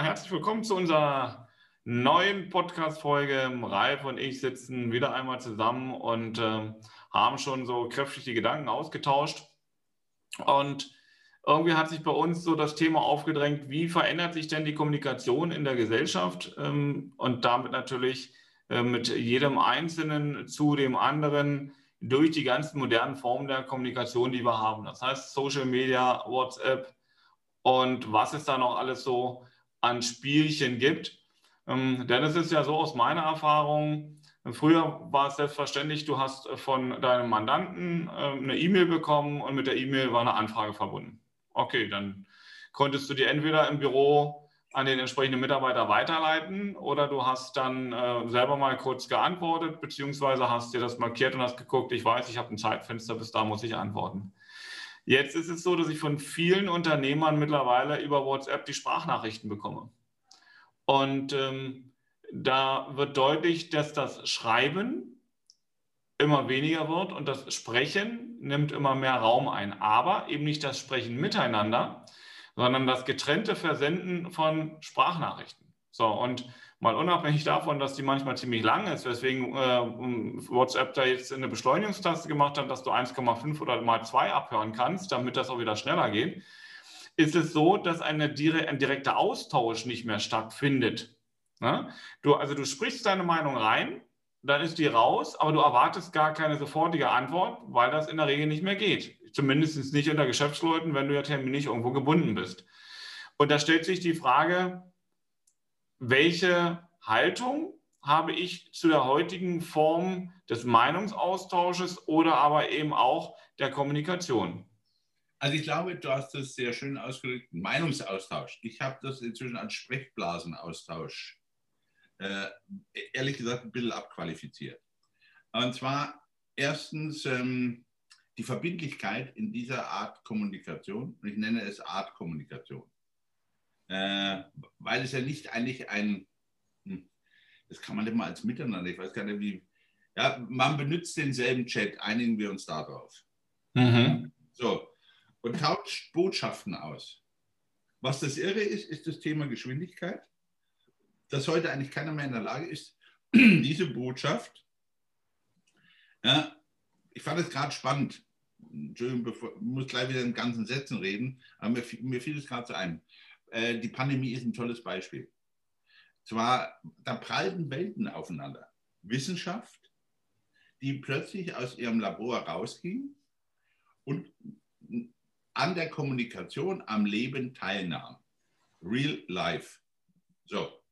Herzlich willkommen zu unserer neuen Podcast-Folge. Ralf und ich sitzen wieder einmal zusammen und äh, haben schon so kräftig die Gedanken ausgetauscht. Und irgendwie hat sich bei uns so das Thema aufgedrängt, wie verändert sich denn die Kommunikation in der Gesellschaft ähm, und damit natürlich äh, mit jedem Einzelnen zu dem anderen durch die ganzen modernen Formen der Kommunikation, die wir haben. Das heißt Social Media, WhatsApp und was es da noch alles so an Spielchen gibt. Ähm, denn es ist ja so aus meiner Erfahrung, früher war es selbstverständlich, du hast von deinem Mandanten äh, eine E-Mail bekommen und mit der E-Mail war eine Anfrage verbunden. Okay, dann konntest du die entweder im Büro an den entsprechenden Mitarbeiter weiterleiten oder du hast dann äh, selber mal kurz geantwortet, beziehungsweise hast dir das markiert und hast geguckt, ich weiß, ich habe ein Zeitfenster, bis da muss ich antworten. Jetzt ist es so, dass ich von vielen Unternehmern mittlerweile über WhatsApp die Sprachnachrichten bekomme. Und ähm, da wird deutlich, dass das Schreiben immer weniger wird und das Sprechen nimmt immer mehr Raum ein. Aber eben nicht das Sprechen miteinander, sondern das getrennte Versenden von Sprachnachrichten. So, und mal unabhängig davon, dass die manchmal ziemlich lang ist, weswegen äh, WhatsApp da jetzt eine Beschleunigungstaste gemacht hat, dass du 1,5 oder mal 2 abhören kannst, damit das auch wieder schneller geht ist es so, dass eine, ein direkter Austausch nicht mehr stattfindet. Ne? Du, also du sprichst deine Meinung rein, dann ist die raus, aber du erwartest gar keine sofortige Antwort, weil das in der Regel nicht mehr geht. Zumindest nicht unter Geschäftsleuten, wenn du ja terminlich irgendwo gebunden bist. Und da stellt sich die Frage, welche Haltung habe ich zu der heutigen Form des Meinungsaustausches oder aber eben auch der Kommunikation? Also ich glaube, du hast das sehr schön ausgedrückt, Meinungsaustausch. Ich habe das inzwischen als Sprechblasenaustausch, äh, ehrlich gesagt, ein bisschen abqualifiziert. Und zwar erstens ähm, die Verbindlichkeit in dieser Art Kommunikation, und ich nenne es Art Kommunikation, weil es ja nicht eigentlich ein, hm, das kann man nicht mal als Miteinander, ich weiß gar nicht wie, ja, man benutzt denselben Chat, einigen wir uns darauf. Mhm. So, und tauscht Botschaften aus. Was das Irre ist, ist das Thema Geschwindigkeit, dass heute eigentlich keiner mehr in der Lage ist, diese Botschaft, ja, ich fand es gerade spannend, Entschuldigung, bevor, ich muss gleich wieder in ganzen Sätzen reden, aber mir, mir fiel es gerade so ein. Äh, die Pandemie ist ein tolles Beispiel. Zwar, da prallten Welten aufeinander. Wissenschaft, die plötzlich aus ihrem Labor rausging und an der Kommunikation, am Leben teilnahm. Real life. So.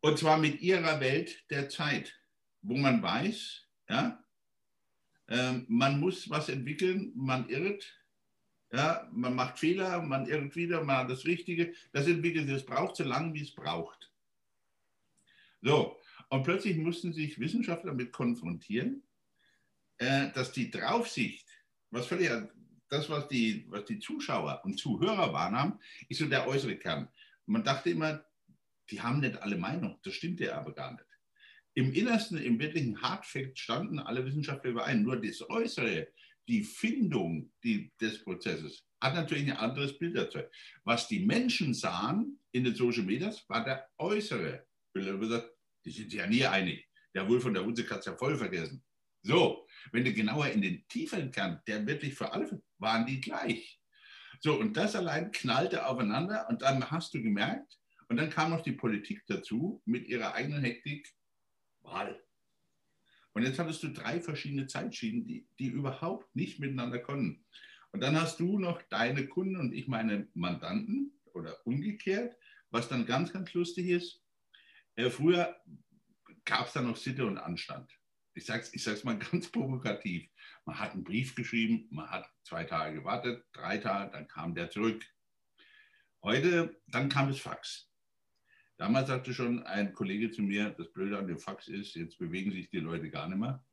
Und zwar mit ihrer Welt der Zeit, wo man weiß, ja, äh, man muss was entwickeln, man irrt, ja, man macht Fehler, man irrt wieder, man hat das Richtige, das entwickelt sich, es braucht so lange, wie es braucht. So, und plötzlich mussten sich Wissenschaftler damit konfrontieren, äh, dass die Draufsicht, was völlig das, was die, was die Zuschauer und Zuhörer wahrnahmen, ist so der äußere Kern. Man dachte immer, die haben nicht alle Meinung. Das stimmt ja aber gar nicht. Im Innersten, im wirklichen Hardfact standen alle Wissenschaftler überein. Nur das Äußere, die Findung die, des Prozesses, hat natürlich ein anderes Bild erzeugt. Was die Menschen sahen in den Social Medias, war der äußere. Die sind sich ja nie einig. Der Wolf von der Hunse hat es ja voll vergessen. So, wenn du genauer in den tieferen Kern, der wirklich für alle, waren die gleich. So, und das allein knallte aufeinander und dann hast du gemerkt, und dann kam noch die Politik dazu mit ihrer eigenen Hektik, Wahl. Und jetzt hattest du drei verschiedene Zeitschienen, die, die überhaupt nicht miteinander konnten. Und dann hast du noch deine Kunden und ich meine Mandanten oder umgekehrt, was dann ganz, ganz lustig ist. Äh, früher gab es da noch Sitte und Anstand ich sage es ich sag's mal ganz provokativ, man hat einen Brief geschrieben, man hat zwei Tage gewartet, drei Tage, dann kam der zurück. Heute, dann kam das Fax. Damals sagte schon ein Kollege zu mir, das Blöde an dem Fax ist, jetzt bewegen sich die Leute gar nicht mehr.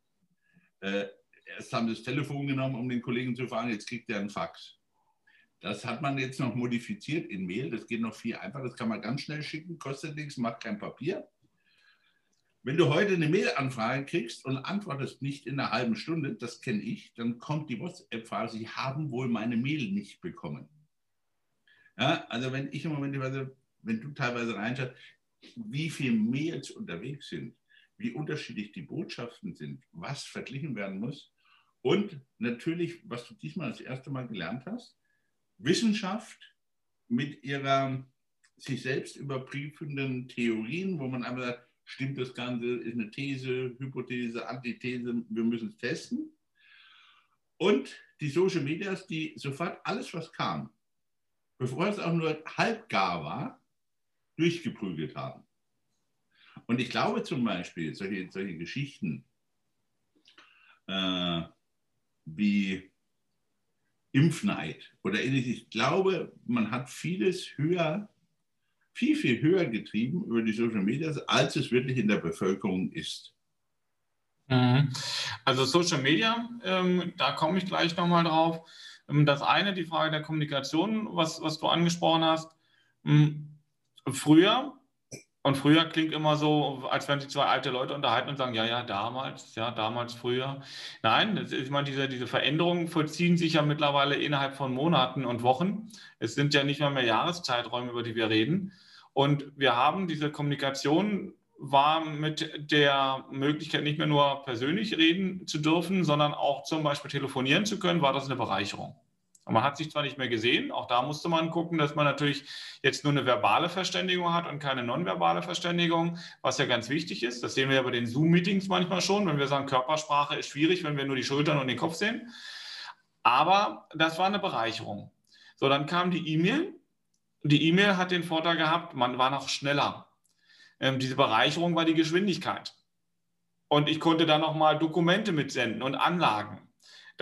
Äh, erst haben sie das Telefon genommen, um den Kollegen zu fragen, jetzt kriegt er einen Fax. Das hat man jetzt noch modifiziert in Mail, das geht noch viel einfacher, das kann man ganz schnell schicken, kostet nichts, macht kein Papier. Wenn du heute eine Mail-Anfrage kriegst und antwortest nicht in einer halben Stunde, das kenne ich, dann kommt die WhatsApp-Frage, Sie haben wohl meine Mail nicht bekommen. Ja, also wenn ich im Moment, weiß, wenn du teilweise reinschaust, wie viel Mails unterwegs sind, wie unterschiedlich die Botschaften sind, was verglichen werden muss. Und natürlich, was du diesmal das erste Mal gelernt hast, Wissenschaft mit ihrer sich selbst überprüfenden Theorien, wo man einfach sagt, stimmt das Ganze, ist eine These, Hypothese, Antithese, wir müssen es testen. Und die Social Medias, die sofort alles, was kam, bevor es auch nur halb gar war, durchgeprügelt haben. Und ich glaube zum Beispiel, solche, solche Geschichten äh, wie Impfneid oder ähnliches, ich glaube, man hat vieles höher, viel, viel höher getrieben über die Social Media, als es wirklich in der Bevölkerung ist. Mhm. Also Social Media, ähm, da komme ich gleich nochmal drauf. Ähm, das eine, die Frage der Kommunikation, was, was du angesprochen hast. Früher und früher klingt immer so, als wenn sich zwei alte Leute unterhalten und sagen, ja, ja, damals, ja, damals, früher. Nein, ist, ich meine, diese, diese Veränderungen vollziehen sich ja mittlerweile innerhalb von Monaten und Wochen. Es sind ja nicht mal mehr Jahreszeiträume, über die wir reden. Und wir haben diese Kommunikation war mit der Möglichkeit, nicht mehr nur persönlich reden zu dürfen, sondern auch zum Beispiel telefonieren zu können, war das eine Bereicherung. Und man hat sich zwar nicht mehr gesehen, auch da musste man gucken, dass man natürlich jetzt nur eine verbale Verständigung hat und keine nonverbale Verständigung, was ja ganz wichtig ist. Das sehen wir ja bei den Zoom-Meetings manchmal schon, wenn wir sagen, Körpersprache ist schwierig, wenn wir nur die Schultern und den Kopf sehen. Aber das war eine Bereicherung. So, dann kam die E-Mail. Die E-Mail hat den Vorteil gehabt, man war noch schneller. Ähm, diese Bereicherung war die Geschwindigkeit. Und ich konnte dann nochmal Dokumente mitsenden und Anlagen.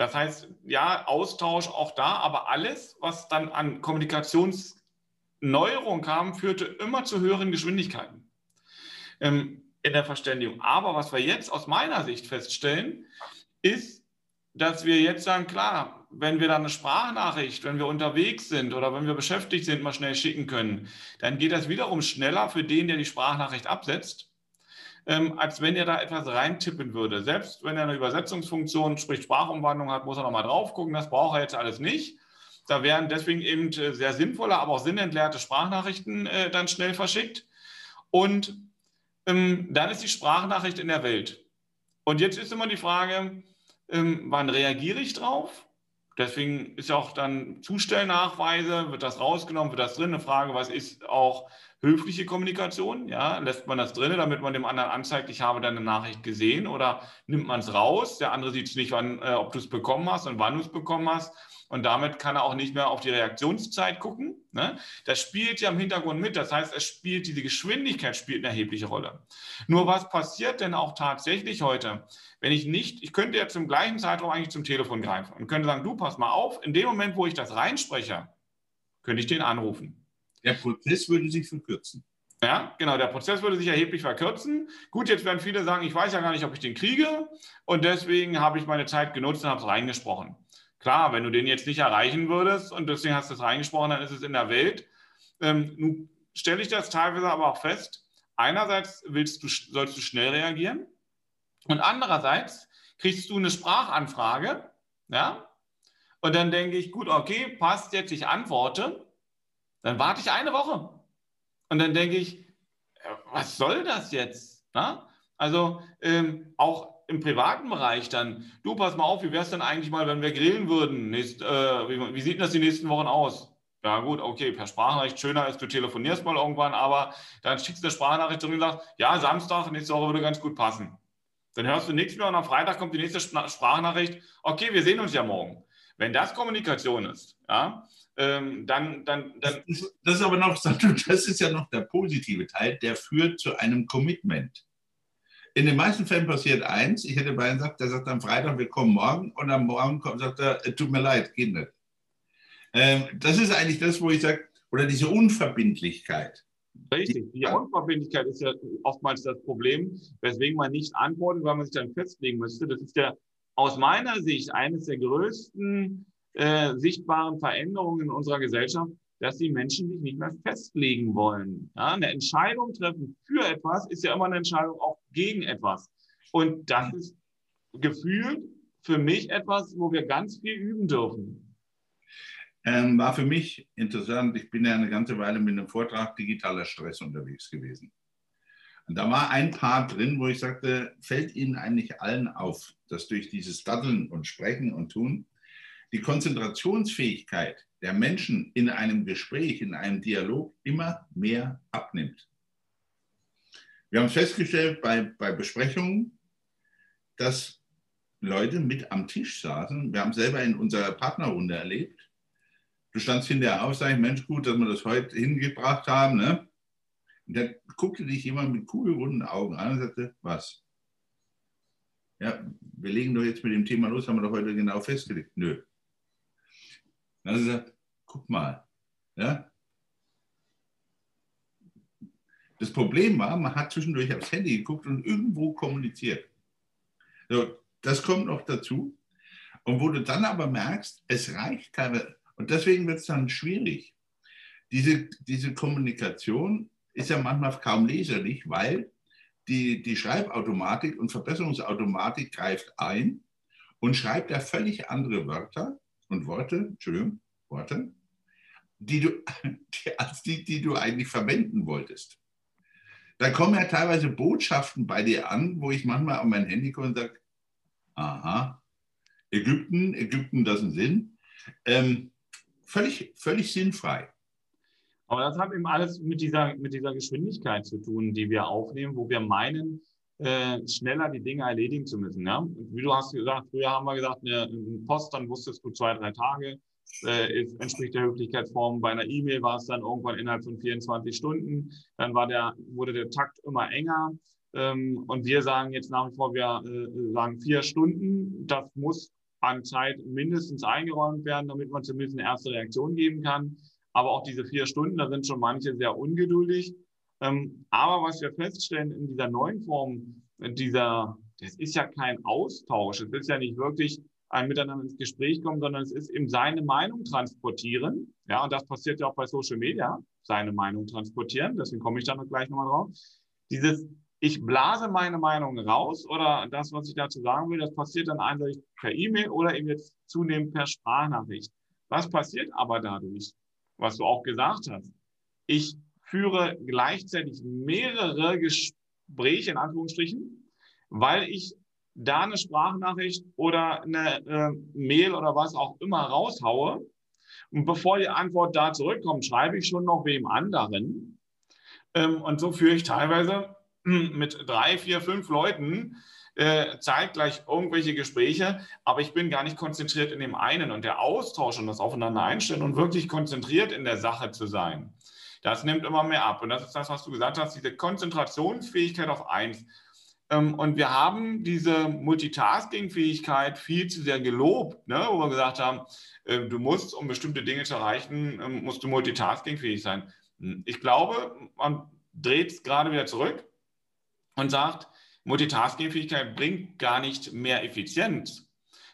Das heißt, ja, Austausch auch da, aber alles, was dann an Kommunikationsneuerung kam, führte immer zu höheren Geschwindigkeiten ähm, in der Verständigung. Aber was wir jetzt aus meiner Sicht feststellen, ist, dass wir jetzt sagen, klar, wenn wir dann eine Sprachnachricht, wenn wir unterwegs sind oder wenn wir beschäftigt sind, mal schnell schicken können, dann geht das wiederum schneller für den, der die Sprachnachricht absetzt, ähm, als wenn er da etwas reintippen würde. Selbst wenn er eine Übersetzungsfunktion, sprich Sprachumwandlung hat, muss er nochmal drauf gucken. Das braucht er jetzt alles nicht. Da werden deswegen eben äh, sehr sinnvolle, aber auch sinnentleerte Sprachnachrichten äh, dann schnell verschickt. Und ähm, dann ist die Sprachnachricht in der Welt. Und jetzt ist immer die Frage, ähm, wann reagiere ich drauf? Deswegen ist auch dann Zustellnachweise, wird das rausgenommen, wird das drin? Eine Frage, was ist auch höfliche Kommunikation? Ja, lässt man das drin, damit man dem anderen anzeigt, ich habe deine Nachricht gesehen oder nimmt man es raus? Der andere sieht es nicht, wann, äh, ob du es bekommen hast und wann du es bekommen hast. Und damit kann er auch nicht mehr auf die Reaktionszeit gucken. Ne? Das spielt ja im Hintergrund mit. Das heißt, es spielt, diese Geschwindigkeit spielt eine erhebliche Rolle. Nur was passiert denn auch tatsächlich heute, wenn ich nicht, ich könnte ja zum gleichen Zeitraum eigentlich zum Telefon greifen und könnte sagen, du pass mal auf, in dem Moment, wo ich das reinspreche, könnte ich den anrufen. Der Prozess würde sich verkürzen. Ja, genau, der Prozess würde sich erheblich verkürzen. Gut, jetzt werden viele sagen, ich weiß ja gar nicht, ob ich den kriege und deswegen habe ich meine Zeit genutzt und habe es reingesprochen. Klar, wenn du den jetzt nicht erreichen würdest und deswegen hast du es reingesprochen, dann ist es in der Welt. Ähm, nun stelle ich das teilweise aber auch fest. Einerseits willst du, sollst du schnell reagieren und andererseits kriegst du eine Sprachanfrage, ja, und dann denke ich, gut, okay, passt jetzt, ich antworte. Dann warte ich eine Woche. Und dann denke ich, was soll das jetzt? Na? Also ähm, auch im privaten Bereich dann, du pass mal auf, wie wäre es denn eigentlich mal, wenn wir grillen würden? Nächst, äh, wie, wie, sieht das die nächsten Wochen aus? Ja gut, okay, per Sprachnachricht schöner ist, du telefonierst mal irgendwann, aber dann schickst du eine Sprachnachricht zurück und sagst, ja, Samstag, nächste Woche würde ganz gut passen. Dann hörst du nichts mehr und am Freitag kommt die nächste Sprachnachricht, okay, wir sehen uns ja morgen. Wenn das Kommunikation ist, ja, ähm, dann, dann, dann. Das ist, das ist aber noch, das ist ja noch der positive Teil, der führt zu einem Commitment. In den meisten Fällen passiert eins, ich hätte beinahe gesagt, der sagt am Freitag, wir kommen morgen und am Morgen kommt, sagt er, tut mir leid, geht nicht. Ähm, das ist eigentlich das, wo ich sage, oder diese Unverbindlichkeit. Richtig, die Unverbindlichkeit ist ja oftmals das Problem, weswegen man nicht antwortet, weil man sich dann festlegen müsste. Das ist ja aus meiner Sicht eines der größten äh, sichtbaren Veränderungen in unserer Gesellschaft, dass die Menschen sich nicht mehr festlegen wollen. Ja, eine Entscheidung treffen für etwas ist ja immer eine Entscheidung auch gegen etwas. Und das ist gefühlt für mich etwas, wo wir ganz viel üben dürfen. ähm, war für mich interessant. Ich bin ja eine ganze Weile mit einem Vortrag digitaler Stress unterwegs gewesen. Und da war ein Part drin, wo ich sagte, fällt Ihnen eigentlich allen auf, dass durch dieses Daddeln und Sprechen und Tun die Konzentrationsfähigkeit der Menschen in einem Gespräch, in einem Dialog immer mehr abnimmt. Wir haben festgestellt bei, bei Besprechungen, dass Leute mit am Tisch saßen. Wir haben selber in unserer Partnerrunde erlebt. Du standst hinterher auf, sag ich, Mensch, gut, dass wir das heute hingebracht haben. Ne? Und dann guckte dich jemand mit kugelrunden Augen an und sagte, was? Ja, wir legen doch jetzt mit dem Thema los, haben wir doch heute genau festgelegt. Nö. Dann hat er gesagt, guck mal. Ja? Das Problem war, man hat zwischendurch aufs Handy geguckt und irgendwo kommuniziert. So, das kommt noch dazu. Und wo du dann aber merkst, es reicht teilweise, und deswegen wird es dann schwierig. Diese, diese Kommunikation ist ja manchmal kaum leserlich, weil die, die Schreibautomatik und Verbesserungsautomatik greift ein und schreibt da völlig andere Wörter und Worte, Entschuldigung, Worte, die du, die, als die, die du eigentlich verwenden wolltest. Da kommen ja teilweise Botschaften bei dir an, wo ich manchmal an mein Handy komme und sage, aha, Ägypten, Ägypten, das ist ein Sinn. Ähm, völlig, völlig sinnfrei. Aber das hat eben alles mit dieser, mit dieser Geschwindigkeit zu tun, die wir aufnehmen, wo wir meinen, äh, schneller die Dinge erledigen zu müssen. Ja? Wie du hast gesagt, früher haben wir gesagt, eine, eine Post, dann wusstest du zwei, drei Tage, äh, entspricht der Höflichkeitsform. Bei einer E-Mail war es dann irgendwann innerhalb von 24 Stunden. Dann war der, wurde der Takt immer enger. Ähm, und wir sagen jetzt nach wie vor, wir äh, sagen vier Stunden. Das muss an Zeit mindestens eingeräumt werden, damit man zumindest eine erste Reaktion geben kann. Aber auch diese vier Stunden, da sind schon manche sehr ungeduldig. Ähm, aber was wir feststellen in dieser neuen Form, dieser, das ist ja kein Austausch. Es ist ja nicht wirklich ein Miteinander ins Gespräch kommen, sondern es ist eben seine Meinung transportieren. Ja, und das passiert ja auch bei Social Media, seine Meinung transportieren. Deswegen komme ich da noch gleich nochmal drauf. Dieses, ich blase meine Meinung raus oder das, was ich dazu sagen will, das passiert dann eindeutig per E-Mail oder eben jetzt zunehmend per Sprachnachricht. Was passiert aber dadurch? Was du auch gesagt hast. Ich führe gleichzeitig mehrere Gespräche in Anführungsstrichen, weil ich da eine Sprachnachricht oder eine äh, Mail oder was auch immer raushaue. Und bevor die Antwort da zurückkommt, schreibe ich schon noch wem anderen. Ähm, und so führe ich teilweise mit drei, vier, fünf Leuten äh, zeitgleich irgendwelche Gespräche, aber ich bin gar nicht konzentriert in dem einen und der Austausch und das Aufeinander einstellen und wirklich konzentriert in der Sache zu sein. Das nimmt immer mehr ab. Und das ist das, was du gesagt hast, diese Konzentrationsfähigkeit auf eins. Ähm, und wir haben diese Multitasking-Fähigkeit viel zu sehr gelobt, ne? wo wir gesagt haben, äh, du musst, um bestimmte Dinge zu erreichen, ähm, musst du multitaskingfähig sein. Ich glaube, man dreht es gerade wieder zurück und sagt, Multitasking-Fähigkeit bringt gar nicht mehr Effizienz,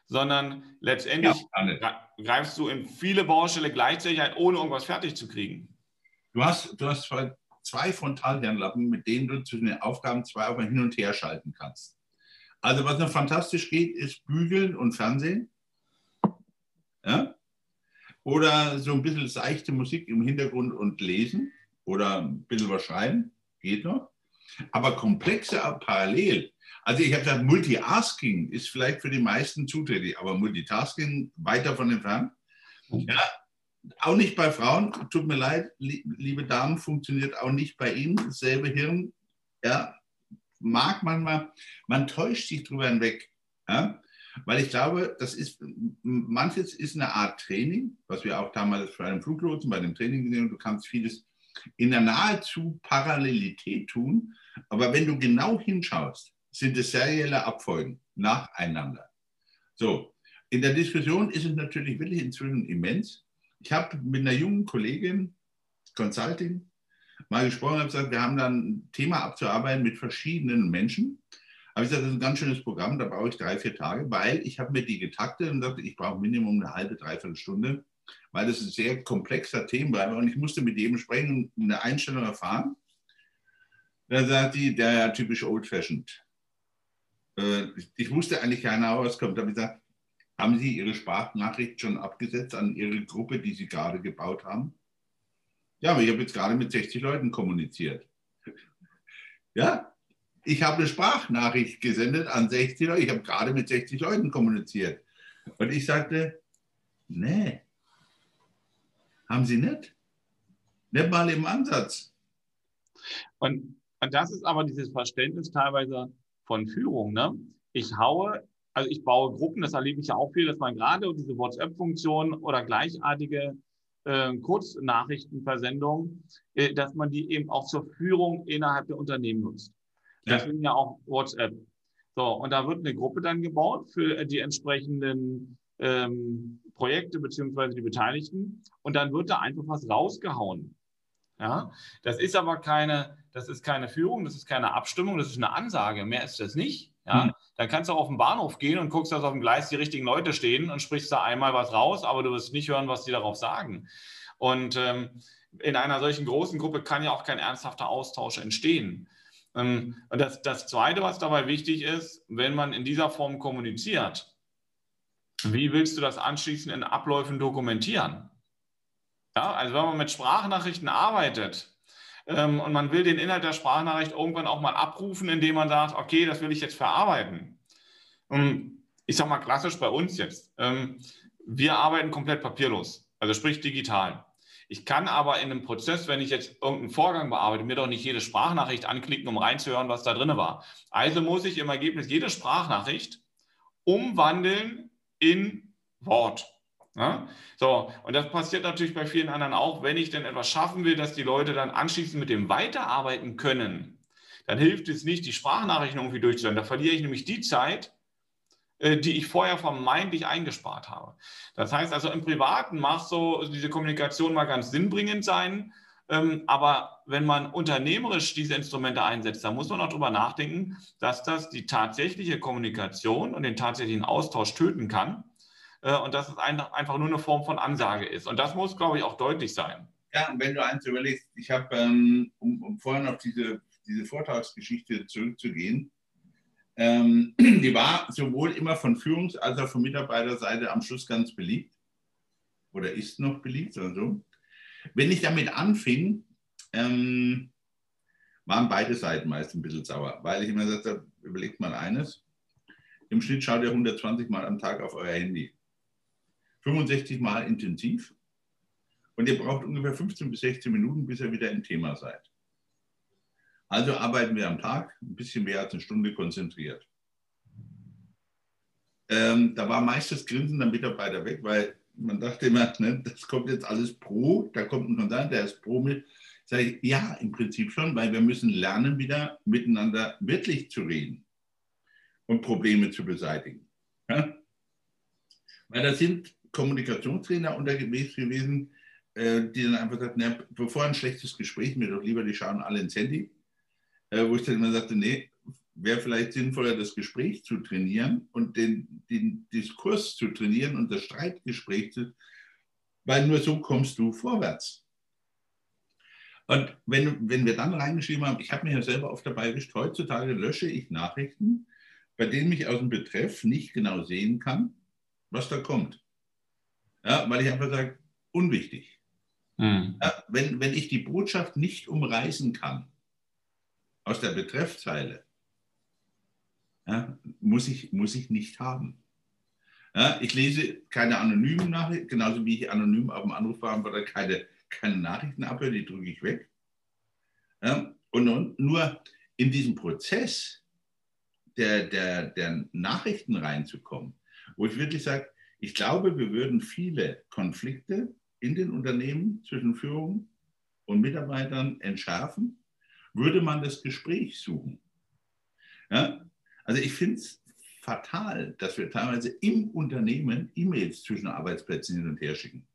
sondern letztendlich ja, greifst du in viele Baustelle gleichzeitig ein, ohne irgendwas fertig zu kriegen. Du hast, du hast zwei Frontalhirnlappen, mit denen du zwischen den Aufgaben zwei auf hin und her schalten kannst. Also was noch fantastisch geht, ist Bügeln und Fernsehen. Ja? Oder so ein bisschen seichte Musik im Hintergrund und lesen oder ein bisschen was schreiben, geht noch. Aber komplexe parallel. Also ich habe gesagt, Multitasking ist vielleicht für die meisten zuträglich, aber Multitasking weit davon entfernt. Ja, auch nicht bei Frauen, tut mir leid, liebe Damen, funktioniert auch nicht bei Ihnen. Dasselbe Hirn, ja, mag manchmal, man täuscht sich drüber hinweg. Ja? Weil ich glaube, das ist, manches ist eine Art Training, was wir auch damals bei einem Fluglotsen, bei dem Training gesehen haben, du kannst vieles in der nahezu Parallelität tun. Aber wenn du genau hinschaust, sind es serielle Abfolgen nacheinander. So, in der Diskussion ist es natürlich wirklich inzwischen immens. Ich habe mit einer jungen Kollegin, Consulting, mal gesprochen und gesagt, wir haben dann ein Thema abzuarbeiten mit verschiedenen Menschen. Aber ich gesagt, das ist ein ganz schönes Programm, da brauche ich drei, vier Tage, weil ich habe mir die getaktet und sagte, ich brauche Minimum eine halbe, dreiviertel Stunde weil das ein sehr komplexer Themenbereich war und ich musste mit jedem sprechen und eine Einstellung erfahren. Da sagt die, der ja typisch old-fashioned. Äh, ich wusste eigentlich keiner, was kommt. Da habe ich gesagt, Haben Sie Ihre Sprachnachricht schon abgesetzt an Ihre Gruppe, die Sie gerade gebaut haben? Ja, aber ich habe jetzt gerade mit 60 Leuten kommuniziert. Ja, ich habe eine Sprachnachricht gesendet an 60 Leute. Ich habe gerade mit 60 Leuten kommuniziert. Und ich sagte, nee, haben Sie nicht? Nicht mal im Ansatz. Und, und das ist aber dieses Verständnis teilweise von Führung. Ne? Ich haue, also ich baue Gruppen, das erlebe ich ja auch viel, dass man gerade diese WhatsApp-Funktion oder gleichartige äh, Kurznachrichtenversendung, äh, dass man die eben auch zur Führung innerhalb der Unternehmen nutzt. Ja. Deswegen ja auch WhatsApp. So, und da wird eine Gruppe dann gebaut für die entsprechenden ähm, Projekte beziehungsweise die Beteiligten und dann wird da einfach was rausgehauen. Ja, das ist aber keine, das ist keine Führung, das ist keine Abstimmung, das ist eine Ansage. Mehr ist das nicht. Ja, mhm. dann kannst du auch auf den Bahnhof gehen und guckst, dass auf dem Gleis die richtigen Leute stehen und sprichst da einmal was raus, aber du wirst nicht hören, was die darauf sagen. Und ähm, in einer solchen großen Gruppe kann ja auch kein ernsthafter Austausch entstehen. Ähm, und das, das Zweite, was dabei wichtig ist, wenn man in dieser Form kommuniziert, wie willst du das anschließend in Abläufen dokumentieren? Ja, also wenn man mit Sprachnachrichten arbeitet ähm, und man will den Inhalt der Sprachnachricht irgendwann auch mal abrufen, indem man sagt, okay, das will ich jetzt verarbeiten. Und ähm, ich sage mal klassisch bei uns jetzt, ähm, wir arbeiten komplett papierlos, also sprich digital. Ich kann aber in einem Prozess, wenn ich jetzt irgendeinen Vorgang bearbeite, mir doch nicht jede Sprachnachricht anklicken, um reinzuhören, was da drin war. Also muss ich im Ergebnis jede Sprachnachricht umwandeln in Wort. Ja? So, und das passiert natürlich bei vielen anderen auch. Wenn ich denn etwas schaffen will, dass die Leute dann anschließend mit dem weiterarbeiten können, dann hilft es nicht, die Sprachnachrichten irgendwie durchzuhören. Da verliere ich nämlich die Zeit, äh, die ich vorher vermeintlich eingespart habe. Das heißt also, im Privaten macht so diese Kommunikation mal ganz sinnbringend sein. Ähm, aber wenn man unternehmerisch diese Instrumente einsetzt, dann muss man auch darüber nachdenken, dass das die tatsächliche Kommunikation und den tatsächlichen Austausch töten kann äh, und dass es einfach nur eine Form von Ansage ist. Und das muss, glaube ich, auch deutlich sein. Ja, und wenn du eins überlegst, ich habe, ähm, um, um vorhin auf diese, diese Vortragsgeschichte zurückzugehen, ähm, die war sowohl immer von Führungs- als auch von Mitarbeiterseite am Schluss ganz beliebt oder ist noch beliebt oder so. Wenn ich damit anfing, ähm, waren beide Seiten meist ein bisschen sauer, weil ich immer gesagt habe, überlegt mal eines, im Schnitt schaut ihr 120 Mal am Tag auf euer Handy. 65 Mal intensiv und ihr braucht ungefähr 15 bis 16 Minuten, bis ihr wieder im Thema seid. Also arbeiten wir am Tag ein bisschen mehr als eine Stunde konzentriert. Ähm, da war meist das Grinsen der Mitarbeiter weg, weil man dachte immer, ne, das kommt jetzt alles pro, da kommt ein Konsult, der ist pro mit. Sag ich, ja, im Prinzip schon, weil wir müssen lernen, wieder miteinander wirklich zu reden und Probleme zu beseitigen. Ja? Weil da sind Kommunikationstrainer unterwegs gewesen, äh, die dann einfach sagten, na, bevor ein schlechtes Gespräch, mir doch lieber, die schauen alle ins Handy, äh, wo ich dann immer sagte, nee, wäre vielleicht sinnvoller, das Gespräch zu trainieren und den, den Diskurs zu trainieren und das Streitgespräch zu, weil nur so kommst du vorwärts. Und wenn, wenn wir dann reingeschrieben haben, ich habe mich ja selber oft dabei erwischt, heutzutage lösche ich Nachrichten, bei denen ich aus dem Betreff nicht genau sehen kann, was da kommt. Ja, weil ich einfach sage, unwichtig. Mhm. Ja, wenn, wenn ich die Botschaft nicht umreißen kann, aus der Betreffzeile, ja, muss, ich, muss ich nicht haben. Ja, ich lese keine anonymen Nachrichten, genauso wie ich anonym auf dem Anrufbeantworter keine, keine Nachrichten abhöre, die drücke ich weg. Ja, und nur in diesem Prozess der, der, der Nachrichten reinzukommen, wo ich wirklich sage, ich glaube, wir würden viele Konflikte in den Unternehmen zwischen Führung und Mitarbeitern entschärfen, würde man das Gespräch suchen. Ja? Also ich finde es fatal, dass wir teilweise im Unternehmen E-Mails zwischen Arbeitsplätzen hin und her schicken.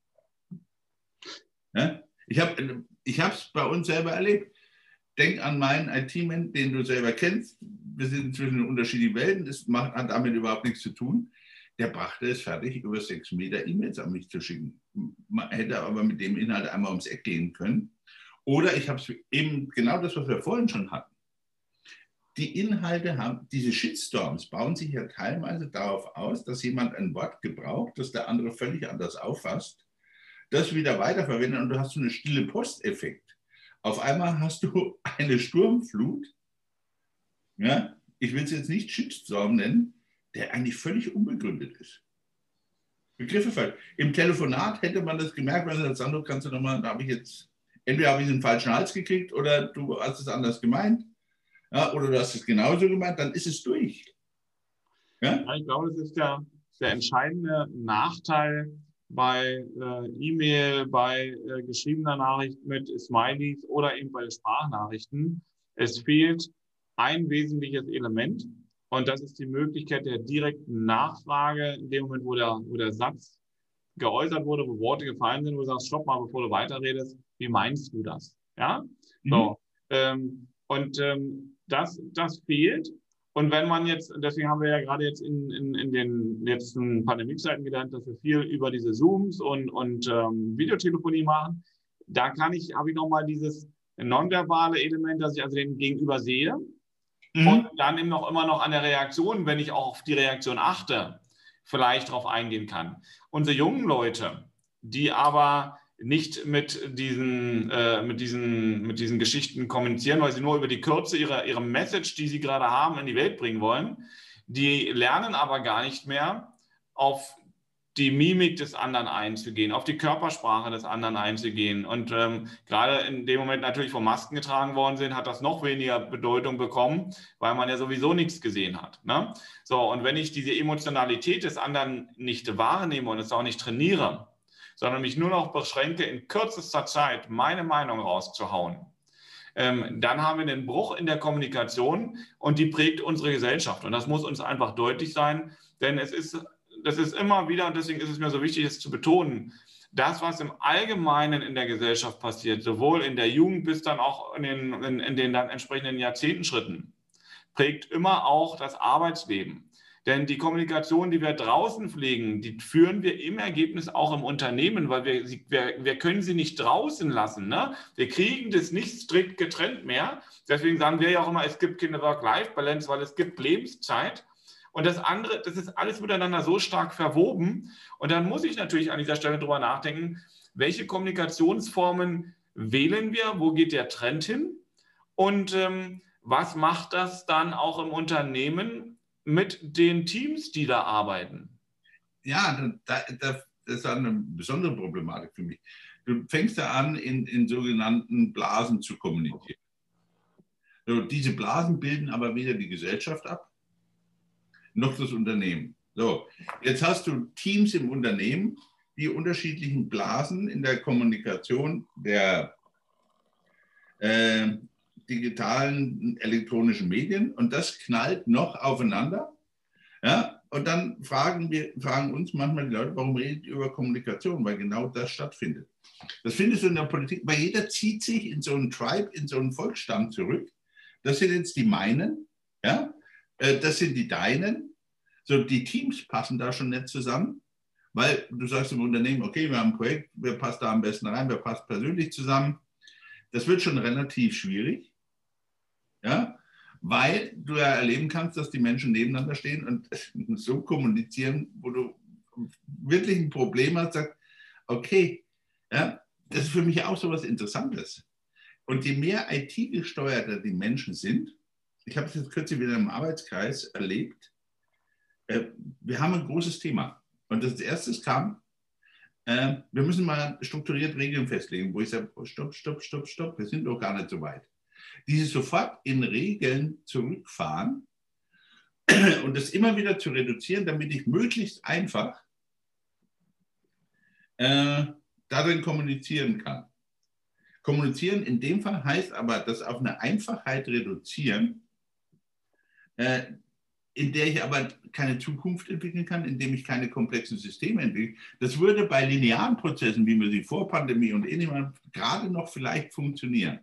Ja? Ich habe es bei uns selber erlebt. Denk an meinen IT-Man, den du selber kennst. Wir sind zwischen unterschiedlichen Welten. Das macht, hat damit überhaupt nichts zu tun. Der brachte es fertig, über sechs Meter E-Mails an mich zu schicken. Man hätte aber mit dem Inhalt einmal ums Eck gehen können. Oder ich habe es eben genau das, was wir vorhin schon hatten. Die Inhalte haben, diese Shitstorms bauen sich ja teilweise darauf aus, dass jemand ein Wort gebraucht, das der andere völlig anders auffasst, das wieder weiterverwendet und du hast so einen stille Posteffekt. Auf einmal hast du eine Sturmflut, ja, ich will es jetzt nicht Shitstorm nennen, der eigentlich völlig unbegründet ist. Begriffe falsch. Im Telefonat hätte man das gemerkt, sagt, Sandro, kannst du nochmal, da habe ich jetzt, entweder habe ich den falschen Hals gekriegt oder du hast es anders gemeint ja, oder du hast es genauso gemeint, dann ist es durch. Ja? ja ich glaube, das ist der, der entscheidende Nachteil bei äh, E-Mail, bei äh, geschriebener Nachricht mit Smileys oder eben bei Sprachnachrichten. Es fehlt ein wesentliches Element und das ist die Möglichkeit der direkten Nachfrage in dem Moment, wo der, wo der Satz geäußert wurde, wo Worte gefallen sind, wo du sagst, stopp mal, bevor du weiterredest, wie meinst du das? Ja, mhm. so. Ähm, und ähm, das, das fehlt. Und wenn man jetzt, deswegen haben wir ja gerade jetzt in, in, in den letzten Pandemiezeiten gelernt, dass wir viel über diese Zooms und, und ähm, Videotelefonie machen. Da kann ich, habe ich nochmal dieses nonverbale Element, dass ich also den Gegenüber sehe. Mhm. Und dann eben noch immer noch an der Reaktion, wenn ich auch auf die Reaktion achte, vielleicht darauf eingehen kann. Unsere jungen Leute, die aber nicht mit diesen, äh, mit, diesen, mit diesen Geschichten kommunizieren, weil sie nur über die Kürze ihrer, ihrer Message, die sie gerade haben, in die Welt bringen wollen. Die lernen aber gar nicht mehr auf die Mimik des anderen einzugehen, auf die Körpersprache des anderen einzugehen. Und ähm, gerade in dem Moment natürlich, wo Masken getragen worden sind, hat das noch weniger Bedeutung bekommen, weil man ja sowieso nichts gesehen hat. Ne? So, und wenn ich diese Emotionalität des anderen nicht wahrnehme und es auch nicht trainiere, sondern mich nur noch beschränke, in kürzester Zeit meine Meinung rauszuhauen, ähm, dann haben wir einen Bruch in der Kommunikation und die prägt unsere Gesellschaft. Und das muss uns einfach deutlich sein, denn es ist, das ist immer wieder, und deswegen ist es mir so wichtig, es zu betonen, das, was im Allgemeinen in der Gesellschaft passiert, sowohl in der Jugend bis dann auch in den, in, in den dann entsprechenden Jahrzehntenschritten, prägt immer auch das Arbeitsleben. Denn die Kommunikation, die wir draußen pflegen, die führen wir im Ergebnis auch im Unternehmen, weil wir, wir, wir können sie nicht draußen lassen. Ne? Wir kriegen das nicht strikt getrennt mehr. Deswegen sagen wir ja auch immer, es gibt keine Work-Life-Balance, weil es gibt Lebenszeit. Und das andere, das ist alles miteinander so stark verwoben. Und dann muss ich natürlich an dieser Stelle drüber nachdenken, welche Kommunikationsformen wählen wir, wo geht der Trend hin und ähm, was macht das dann auch im Unternehmen mit den Teams, die da arbeiten? Ja, da, da, das ist eine besondere Problematik für mich. Du fängst da an, in, in sogenannten Blasen zu kommunizieren. So, diese Blasen bilden aber weder die Gesellschaft ab, noch das Unternehmen. So, jetzt hast du Teams im Unternehmen, die unterschiedlichen Blasen in der Kommunikation der äh, digitalen elektronischen Medien und das knallt noch aufeinander. Ja, und dann fragen, wir, fragen uns manchmal die Leute, warum redet ihr über Kommunikation? Weil genau das stattfindet. Das findest du in der Politik, weil jeder zieht sich in so einen Tribe, in so einen Volksstamm zurück. Das sind jetzt die meinen, ja, äh, das sind die deinen. So, die Teams passen da schon nicht zusammen, weil du sagst im Unternehmen, okay, wir haben ein Projekt, wer passt da am besten rein, wer passt persönlich zusammen. Das wird schon relativ schwierig. Ja? Weil du ja erleben kannst, dass die Menschen nebeneinander stehen und so kommunizieren, wo du wirklich ein Problem hast, sagst, okay, ja, das ist für mich auch so was Interessantes. Und je mehr IT-gesteuerter die Menschen sind, ich habe es jetzt kürzlich wieder im Arbeitskreis erlebt, äh, wir haben ein großes Thema. Und das erste kam, äh, wir müssen mal strukturiert Regeln festlegen, wo ich sage, oh, stopp, stopp, stopp, stopp, wir sind doch gar nicht so weit die sofort in Regeln zurückfahren und das immer wieder zu reduzieren, damit ich möglichst einfach äh, darin kommunizieren kann. Kommunizieren in dem Fall heißt aber, das auf eine Einfachheit reduzieren, äh, in der ich aber keine Zukunft entwickeln kann, indem ich keine komplexen Systeme entwickle. Das würde bei linearen Prozessen, wie wir sie vor Pandemie und ähnlichem gerade noch vielleicht funktionieren.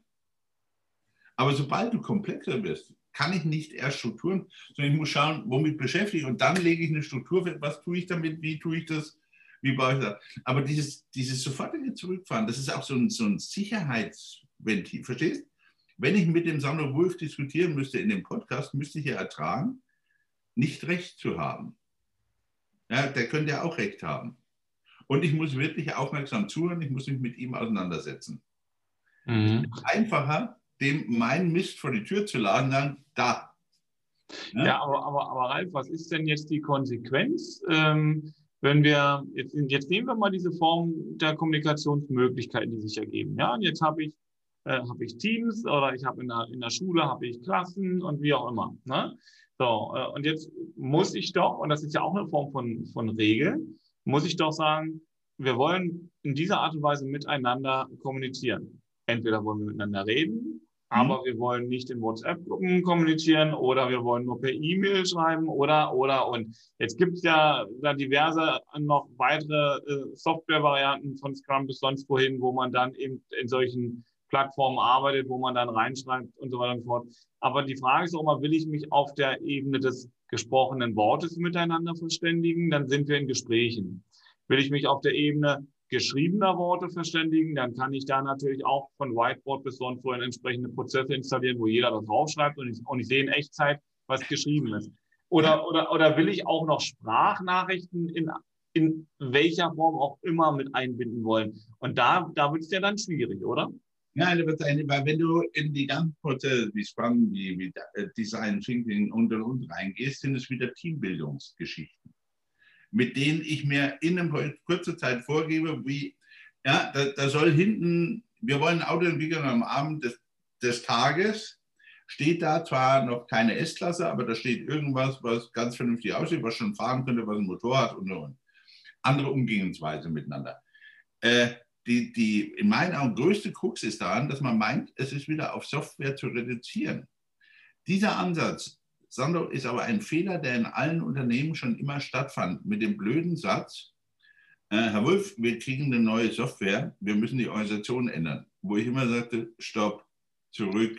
Aber sobald du komplexer bist, kann ich nicht erst Strukturen, sondern ich muss schauen, womit beschäftige ich und dann lege ich eine Struktur fest, was tue ich damit, wie tue ich das, wie baue ich das. Aber dieses, dieses sofortige Zurückfahren, das ist auch so ein, so ein Sicherheitsventil, verstehst? Wenn ich mit dem Sandro Wolf diskutieren müsste in dem Podcast, müsste ich ja ertragen, nicht recht zu haben. Ja, der könnte ja auch recht haben. Und ich muss wirklich aufmerksam zuhören, ich muss mich mit ihm auseinandersetzen. Mhm. einfacher, dem meinen Mist vor die Tür zu laden, dann da. Ja, ja aber, aber, aber Ralf, was ist denn jetzt die Konsequenz, ähm, wenn wir, jetzt, jetzt nehmen wir mal diese Form der Kommunikationsmöglichkeiten, die sich ergeben. Ja, und jetzt habe ich, äh, hab ich Teams oder ich habe in der, in der Schule habe ich Klassen und wie auch immer. Ne? So, äh, und jetzt muss ich doch, und das ist ja auch eine Form von, von Regel, muss ich doch sagen, wir wollen in dieser Art und Weise miteinander kommunizieren. Entweder wollen wir miteinander reden, aber mhm. wir wollen nicht in WhatsApp-Gruppen kommunizieren oder wir wollen nur per E-Mail schreiben oder, oder. Und jetzt gibt es ja da diverse noch weitere äh, Software-Varianten von Scrum bis sonst wohin, wo man dann eben in solchen Plattformen arbeitet, wo man dann reinschreibt und so weiter und so fort. Aber die Frage ist auch mal, will ich mich auf der Ebene des gesprochenen Wortes miteinander verständigen? Dann sind wir in Gesprächen. Will ich mich auf der Ebene geschriebener Worte verständigen, dann kann ich da natürlich auch von Whiteboard bis sonst wohin entsprechende Prozesse installieren, wo jeder das draufschreibt und ich, und ich sehe in Echtzeit, was geschrieben ist. Oder, oder, oder will ich auch noch Sprachnachrichten in, in welcher Form auch immer mit einbinden wollen? Und da, da wird es ja dann schwierig, oder? Nein, weil wenn du in die ganzen Prozesse wie Scrum, wie, wie äh, Design Thinking und und und reingehst, sind es wieder Teambildungsgeschichten, mit denen ich mir in einer kurzen Zeit vorgebe, wie, ja, da, da soll hinten, wir wollen ein Auto entwickeln am Abend des, des Tages, steht da zwar noch keine S-Klasse, aber da steht irgendwas, was ganz vernünftig aussieht, was schon fahren könnte, was ein Motor hat und, und. Andere Umgehensweise miteinander. Äh, die, die in meinen Augen größte Krux ist daran, dass man meint, es ist wieder auf Software zu reduzieren. Dieser Ansatz, Sando, ist aber ein Fehler, der in allen Unternehmen schon immer stattfand, mit dem blöden Satz, äh, Herr Wolf, wir kriegen eine neue Software, wir müssen die Organisation ändern. Wo ich immer sagte, stopp, zurück.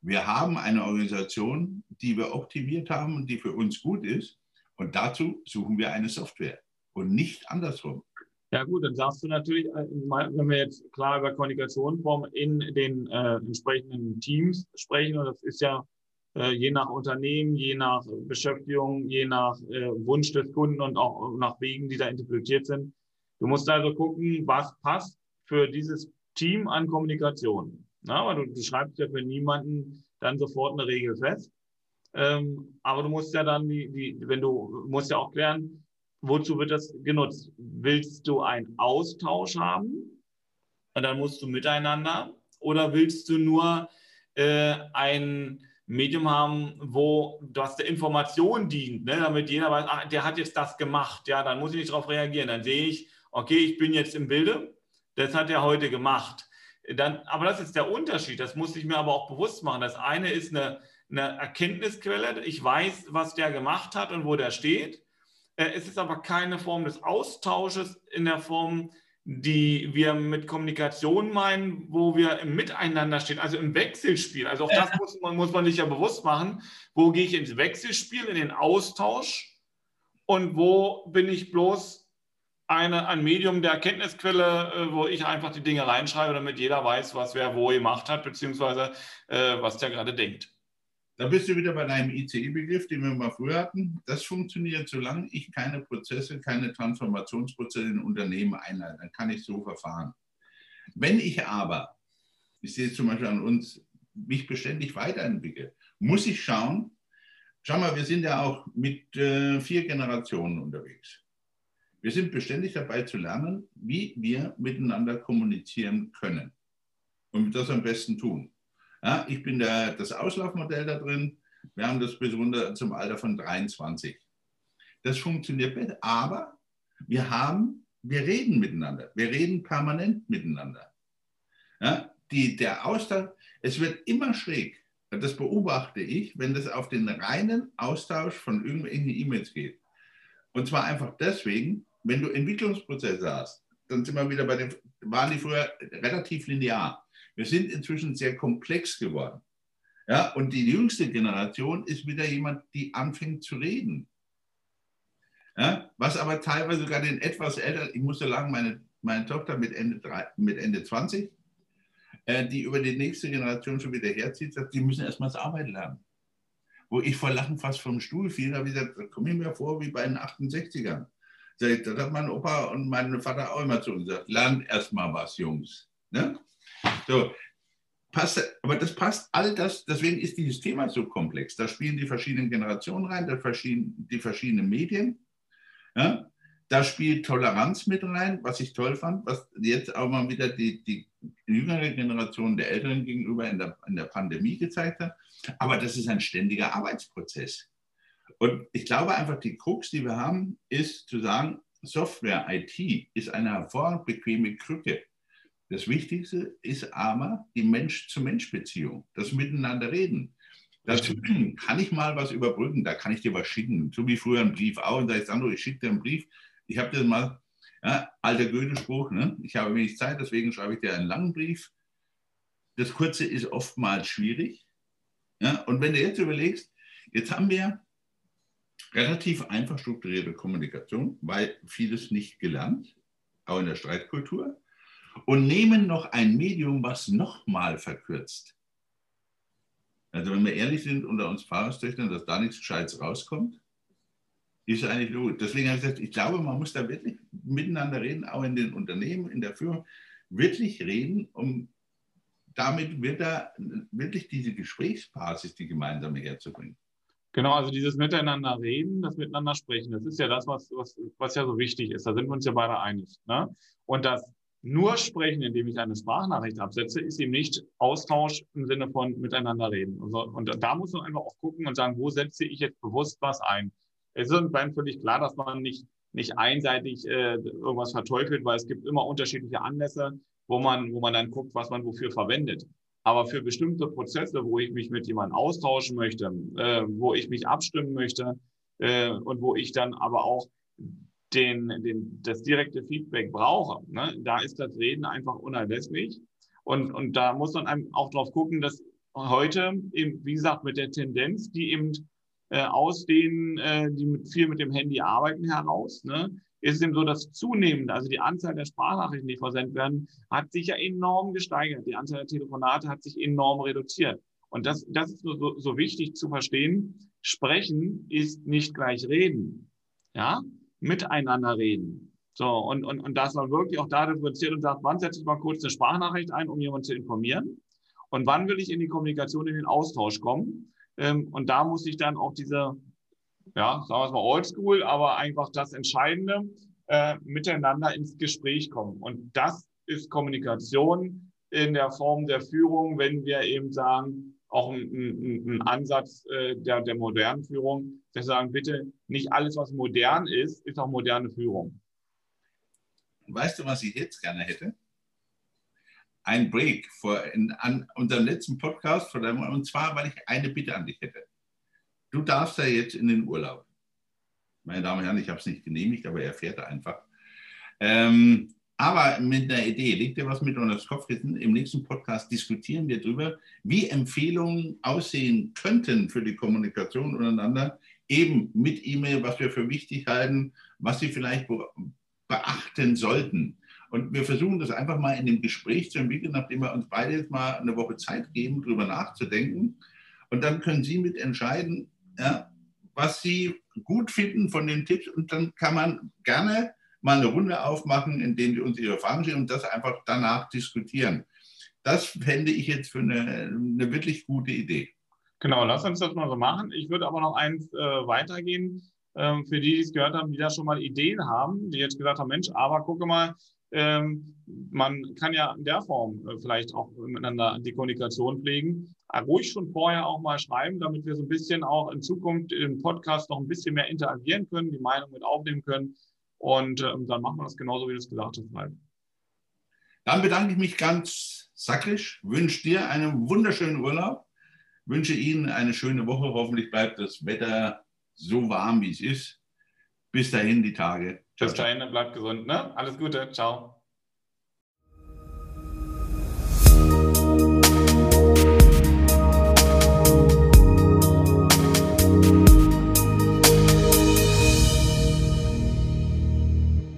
Wir haben eine Organisation, die wir optimiert haben und die für uns gut ist. Und dazu suchen wir eine Software und nicht andersrum. Ja gut, dann sagst du natürlich, äh, wenn wir jetzt klar über Kommunikation in den äh, entsprechenden Teams sprechen, und das ist ja je nach Unternehmen, je nach Beschäftigung, je nach äh, Wunsch des Kunden und auch nach Wegen, die da interpretiert sind. Du musst also gucken, was passt für dieses Team an Kommunikation. Na, weil du, du schreibst ja für niemanden dann sofort eine Regel fest. Ähm, aber du musst ja dann die, die, wenn du musst ja auch klären, wozu wird das genutzt? Willst du einen Austausch haben? Und dann musst du miteinander. Oder willst du nur äh, ein Medium haben, wo das der Information dient, ne? damit jeder weiß, ach, der hat jetzt das gemacht, ja, dann muss ich nicht darauf reagieren. Dann sehe ich, okay, ich bin jetzt im Bilde, das hat er heute gemacht. Dann, aber das ist der Unterschied, das muss ich mir aber auch bewusst machen. Das eine ist eine, eine Erkenntnisquelle, ich weiß, was der gemacht hat und wo der steht. Äh, es ist aber keine Form des Austausches in der Form, die wir mit Kommunikation meinen, wo wir im Miteinander stehen, also im Wechselspiel. Also auch das muss man, muss man sich ja bewusst machen. Wo gehe ich ins Wechselspiel, in den Austausch und wo bin ich bloß eine, ein Medium der Erkenntnisquelle, äh, wo ich einfach die Dinge reinschreibe, damit jeder weiß, was wer wo gemacht hat, beziehungsweise äh, was der gerade denkt. Da bist du wieder bei deinem ICE-Begriff, den wir mal früher hatten. Das funktioniert, solange ich keine Prozesse, keine Transformationsprozesse in Unternehmen einleite. Dann kann ich so verfahren. Wenn ich aber, ich sehe es zum Beispiel an uns, mich beständig weiterentwickle, muss ich schauen, schau mal, wir sind ja auch mit äh, vier Generationen unterwegs. Wir sind beständig dabei zu lernen, wie wir miteinander kommunizieren können und das am besten tun. Ja, ich bin der, das Auslaufmodell da drin. Wir haben das bis zum Alter von 23. Das funktioniert besser, aber wir haben, wir reden miteinander. Wir reden permanent miteinander. Ja, die, der Austausch, es wird immer schräg. Das beobachte ich, wenn das auf den reinen Austausch von irgendwelchen E-Mails geht. Und zwar einfach deswegen, wenn du Entwicklungsprozesse hast, dann sind wir wieder bei den, waren die früher relativ linear. Wir sind inzwischen sehr komplex geworden. Ja, und die jüngste Generation ist wieder jemand, die anfängt zu reden. Ja, was aber teilweise sogar den etwas älteren, ich muss so lange, meine, meine Tochter mit Ende, drei, mit Ende 20, äh, die über die nächste Generation schon wieder herzieht, sagt, die müssen erstmal das Arbeiten lernen. Wo ich vor Lachen fast vom Stuhl fiel, habe ich gesagt, da komme ich mir vor wie bei den 68ern. Das hat mein Opa und mein Vater auch immer zu uns gesagt, lernt erstmal was, Jungs. Ne? So, passt, aber das passt all das, deswegen ist dieses Thema so komplex. Da spielen die verschiedenen Generationen rein, da verschieden, die verschiedenen Medien. Ja? Da spielt Toleranz mit rein, was ich toll fand, was jetzt auch mal wieder die, die jüngere Generation der Älteren gegenüber in der, in der Pandemie gezeigt hat. Aber das ist ein ständiger Arbeitsprozess. Und ich glaube einfach, die Krux, die wir haben, ist zu sagen, Software, IT ist eine hervorragend bequeme Krücke. Das Wichtigste ist aber die Mensch-zu-Mensch-Beziehung, das Miteinander reden. Dazu kann ich mal was überbrücken, da kann ich dir was schicken. So wie früher ein Brief auch. Und da ich Sandro, ich schicke dir einen Brief. Ich habe das mal, ja, alter Goethe-Spruch, ne? ich habe wenig Zeit, deswegen schreibe ich dir einen langen Brief. Das Kurze ist oftmals schwierig. Ja? Und wenn du jetzt überlegst, jetzt haben wir relativ einfach strukturierte Kommunikation, weil vieles nicht gelernt, auch in der Streitkultur und nehmen noch ein Medium, was nochmal verkürzt. Also wenn wir ehrlich sind unter uns Pfarrerstöchtern, dass da nichts Gescheites rauskommt, ist eigentlich logisch. Deswegen habe ich gesagt, ich glaube, man muss da wirklich miteinander reden, auch in den Unternehmen, in der Führung, wirklich reden, um damit wird da wirklich diese Gesprächsbasis, die gemeinsame herzubringen. Genau, also dieses Miteinander reden, das Miteinander sprechen, das ist ja das, was, was, was ja so wichtig ist. Da sind wir uns ja beide einig. Ne? Und das nur sprechen, indem ich eine Sprachnachricht absetze, ist eben nicht Austausch im Sinne von miteinander reden. Und, so, und da muss man einfach auch gucken und sagen, wo setze ich jetzt bewusst was ein. Es ist uns völlig klar, dass man nicht, nicht einseitig äh, irgendwas verteufelt, weil es gibt immer unterschiedliche Anlässe, wo man, wo man dann guckt, was man wofür verwendet. Aber für bestimmte Prozesse, wo ich mich mit jemandem austauschen möchte, äh, wo ich mich abstimmen möchte äh, und wo ich dann aber auch den, den, das direkte Feedback brauche, ne, da ist das Reden einfach unerlässlich. Und, und da muss man auch drauf gucken, dass heute eben, wie gesagt, mit der Tendenz, die eben äh, aus denen, äh, die mit, viel mit dem Handy arbeiten, heraus, ne, ist es eben so, dass zunehmend, also die Anzahl der Sprachnachrichten, die versendet werden, hat sich ja enorm gesteigert. Die Anzahl der Telefonate hat sich enorm reduziert. Und das, das ist so, so wichtig zu verstehen. Sprechen ist nicht gleich reden. Ja, miteinander reden. So, und, und, und dass man wirklich auch da differenziert und sagt, wann setze ich mal kurz eine Sprachnachricht ein, um jemanden zu informieren? Und wann will ich in die Kommunikation, in den Austausch kommen? Ähm, und da muss ich dann auch diese, ja, sagen wir es mal oldschool, aber einfach das Entscheidende, äh, miteinander ins Gespräch kommen. Und das ist Kommunikation in der Form der Führung, wenn wir eben sagen, auch ein, ein, ein Ansatz äh, der, der modernen Führung, dass wir sagen, bitte nicht alles, was modern ist, ist auch moderne Führung. Weißt du, was ich jetzt gerne hätte? Ein Break vor, in, an unserem letzten Podcast, von deinem, und zwar, weil ich eine Bitte an dich hätte. Du darfst ja jetzt in den Urlaub. Meine Damen und Herren, ich habe es nicht genehmigt, aber er fährt einfach. Ähm, aber mit einer Idee, legt dir was mit unter das Kopfkissen. Im nächsten Podcast diskutieren wir darüber, wie Empfehlungen aussehen könnten für die Kommunikation untereinander, eben mit E-Mail, was wir für wichtig halten, was Sie vielleicht beachten sollten. Und wir versuchen das einfach mal in dem Gespräch zu entwickeln, nachdem wir uns beide jetzt mal eine Woche Zeit geben, darüber nachzudenken. Und dann können Sie mit entscheiden, ja, was Sie gut finden von den Tipps. Und dann kann man gerne mal eine Runde aufmachen, in denen wir uns ihre Fragen stellen und das einfach danach diskutieren. Das fände ich jetzt für eine, eine wirklich gute Idee. Genau, lass uns das mal so machen. Ich würde aber noch eins äh, weitergehen. Ähm, für die, die es gehört haben, die da schon mal Ideen haben, die jetzt gesagt haben, Mensch, aber gucke mal, ähm, man kann ja in der Form äh, vielleicht auch miteinander die Kommunikation pflegen. Äh, ruhig schon vorher auch mal schreiben, damit wir so ein bisschen auch in Zukunft im Podcast noch ein bisschen mehr interagieren können, die Meinung mit aufnehmen können. Und ähm, dann machen wir das genauso, wie du es gesagt hast, Ralf. Dann bedanke ich mich ganz sakrisch, wünsche dir einen wunderschönen Urlaub, wünsche Ihnen eine schöne Woche. Hoffentlich bleibt das Wetter so warm, wie es ist. Bis dahin die Tage. Bis dahin, bleibt gesund. Ne? Alles Gute. Ciao.